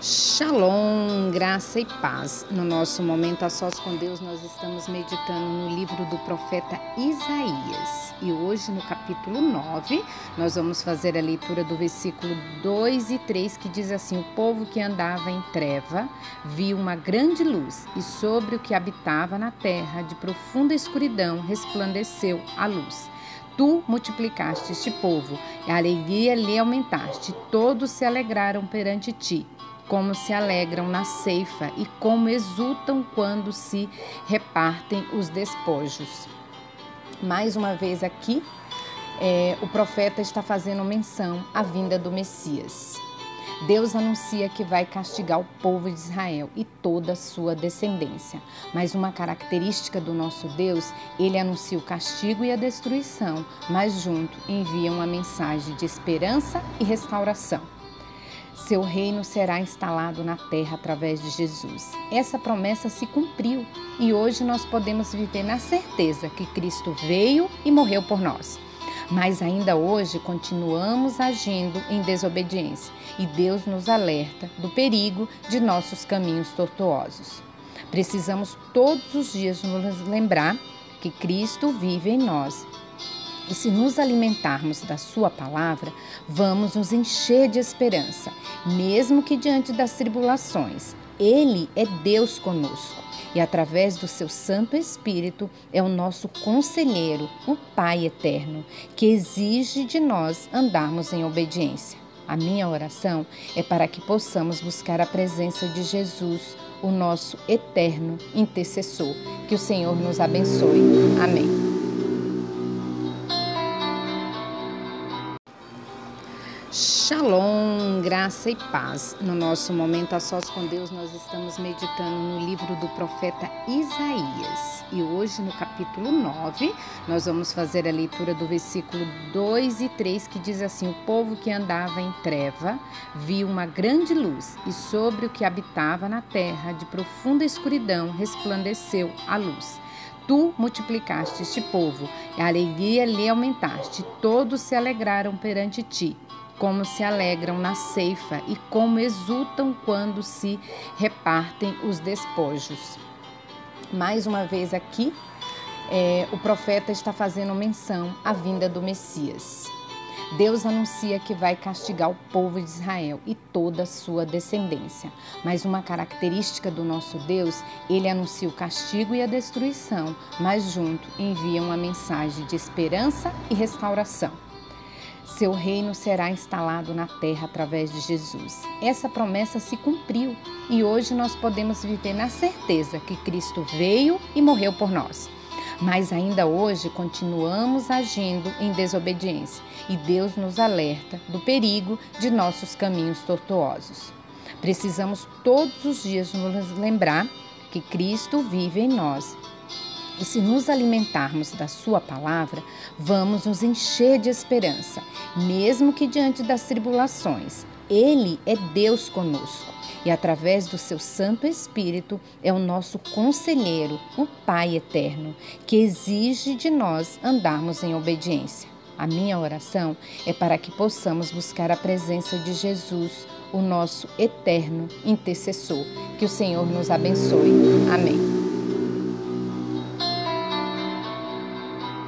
Shalom, graça e paz. No nosso momento a sós com Deus, nós estamos meditando no livro do profeta Isaías. E hoje, no capítulo 9, nós vamos fazer a leitura do versículo 2 e 3, que diz assim: O povo que andava em treva viu uma grande luz, e sobre o que habitava na terra, de profunda escuridão, resplandeceu a luz. Tu multiplicaste este povo, e a alegria lhe aumentaste, todos se alegraram perante ti como se alegram na ceifa e como exultam quando se repartem os despojos. Mais uma vez aqui, é, o profeta está fazendo menção à vinda do Messias. Deus anuncia que vai castigar o povo de Israel e toda a sua descendência. Mas uma característica do nosso Deus, ele anuncia o castigo e a destruição, mas junto envia uma mensagem de esperança e restauração. Seu reino será instalado na terra através de Jesus. Essa promessa se cumpriu e hoje nós podemos viver na certeza que Cristo veio e morreu por nós. Mas ainda hoje continuamos agindo em desobediência e Deus nos alerta do perigo de nossos caminhos tortuosos. Precisamos todos os dias nos lembrar que Cristo vive em nós e se nos alimentarmos da Sua palavra, vamos nos encher de esperança, mesmo que diante das tribulações. Ele é Deus conosco e, através do seu Santo Espírito, é o nosso conselheiro, o Pai eterno, que exige de nós andarmos em obediência. A minha oração é para que possamos buscar a presença de Jesus, o nosso eterno intercessor. Que o Senhor nos abençoe. Amém. Shalom, graça e paz. No nosso momento a sós com Deus, nós estamos meditando no livro do profeta Isaías. E hoje, no capítulo 9, nós vamos fazer a leitura do versículo 2 e 3, que diz assim: O povo que andava em treva viu uma grande luz, e sobre o que habitava na terra, de profunda escuridão, resplandeceu a luz. Tu multiplicaste este povo, e a alegria lhe aumentaste, todos se alegraram perante ti como se alegram na ceifa e como exultam quando se repartem os despojos. Mais uma vez aqui, é, o profeta está fazendo menção à vinda do Messias. Deus anuncia que vai castigar o povo de Israel e toda a sua descendência. Mas uma característica do nosso Deus, ele anuncia o castigo e a destruição, mas junto envia uma mensagem de esperança e restauração. Seu reino será instalado na terra através de Jesus. Essa promessa se cumpriu e hoje nós podemos viver na certeza que Cristo veio e morreu por nós. Mas ainda hoje continuamos agindo em desobediência e Deus nos alerta do perigo de nossos caminhos tortuosos. Precisamos todos os dias nos lembrar que Cristo vive em nós e se nos alimentarmos da Sua palavra, vamos nos encher de esperança, mesmo que diante das tribulações. Ele é Deus conosco e, através do seu Santo Espírito, é o nosso conselheiro, o Pai eterno, que exige de nós andarmos em obediência. A minha oração é para que possamos buscar a presença de Jesus, o nosso eterno intercessor. Que o Senhor nos abençoe. Amém.